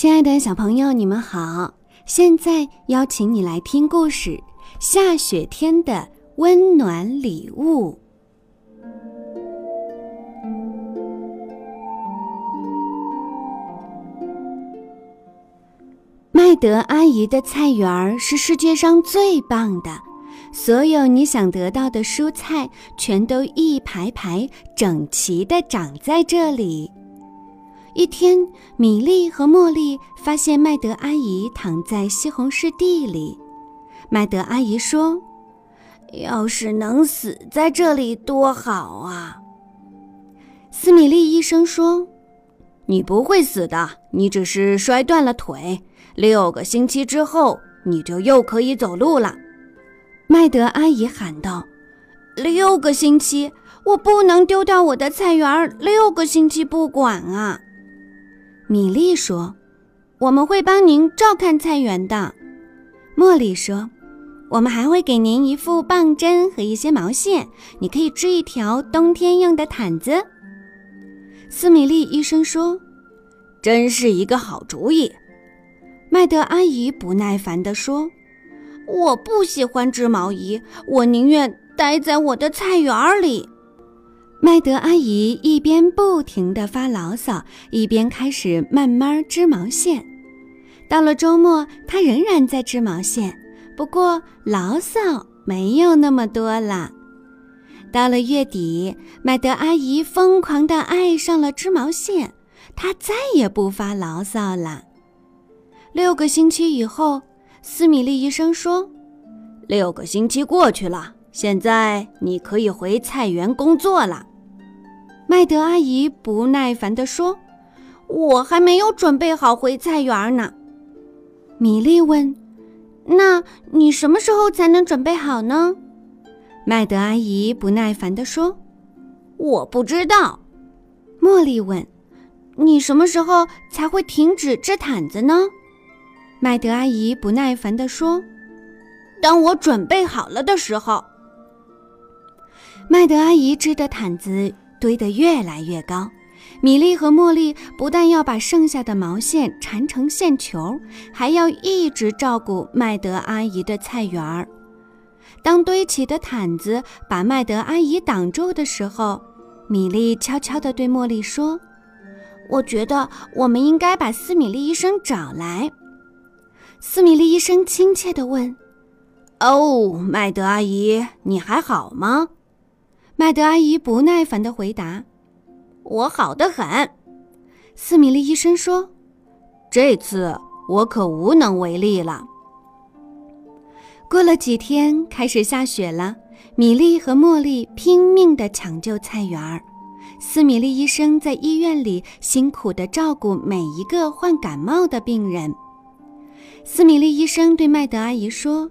亲爱的小朋友，你们好！现在邀请你来听故事《下雪天的温暖礼物》。麦德阿姨的菜园儿是世界上最棒的，所有你想得到的蔬菜全都一排排整齐地长在这里。一天，米莉和茉莉发现麦德阿姨躺在西红柿地里。麦德阿姨说：“要是能死在这里多好啊！”斯米利医生说：“你不会死的，你只是摔断了腿。六个星期之后，你就又可以走路了。”麦德阿姨喊道：“六个星期，我不能丢掉我的菜园六个星期不管啊！”米莉说：“我们会帮您照看菜园的。”茉莉说：“我们还会给您一副棒针和一些毛线，你可以织一条冬天用的毯子。”斯米利医生说：“真是一个好主意。”麦德阿姨不耐烦地说：“我不喜欢织毛衣，我宁愿待在我的菜园里。”麦德阿姨一边不停地发牢骚，一边开始慢慢织毛线。到了周末，她仍然在织毛线，不过牢骚没有那么多了。到了月底，麦德阿姨疯狂地爱上了织毛线，她再也不发牢骚了。六个星期以后，斯米利医生说：“六个星期过去了，现在你可以回菜园工作了。”麦德阿姨不耐烦地说：“我还没有准备好回菜园呢。”米莉问：“那你什么时候才能准备好呢？”麦德阿姨不耐烦地说：“我不知道。”茉莉问：“你什么时候才会停止织毯子呢？”麦德阿姨不耐烦地说：“当我准备好了的时候。”麦德阿姨织的毯子。堆得越来越高，米莉和茉莉不但要把剩下的毛线缠成线球，还要一直照顾麦德阿姨的菜园儿。当堆起的毯子把麦德阿姨挡住的时候，米莉悄悄地对茉莉说：“我觉得我们应该把斯米利医生找来。”斯米利医生亲切地问：“哦，麦德阿姨，你还好吗？”麦德阿姨不耐烦地回答：“我好得很。”斯米利医生说：“这次我可无能为力了。”过了几天，开始下雪了。米莉和茉莉拼命地抢救菜园儿，斯米利医生在医院里辛苦地照顾每一个患感冒的病人。斯米利医生对麦德阿姨说。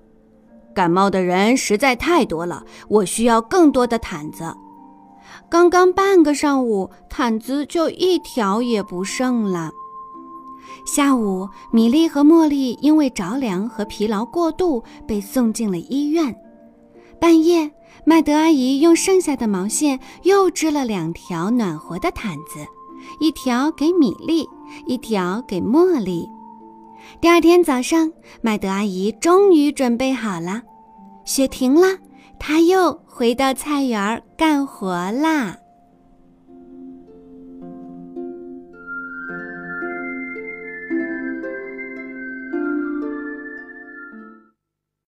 感冒的人实在太多了，我需要更多的毯子。刚刚半个上午，毯子就一条也不剩了。下午，米莉和茉莉因为着凉和疲劳过度被送进了医院。半夜，麦德阿姨用剩下的毛线又织了两条暖和的毯子，一条给米莉，一条给茉莉。第二天早上，麦德阿姨终于准备好了。雪停了，她又回到菜园干活啦。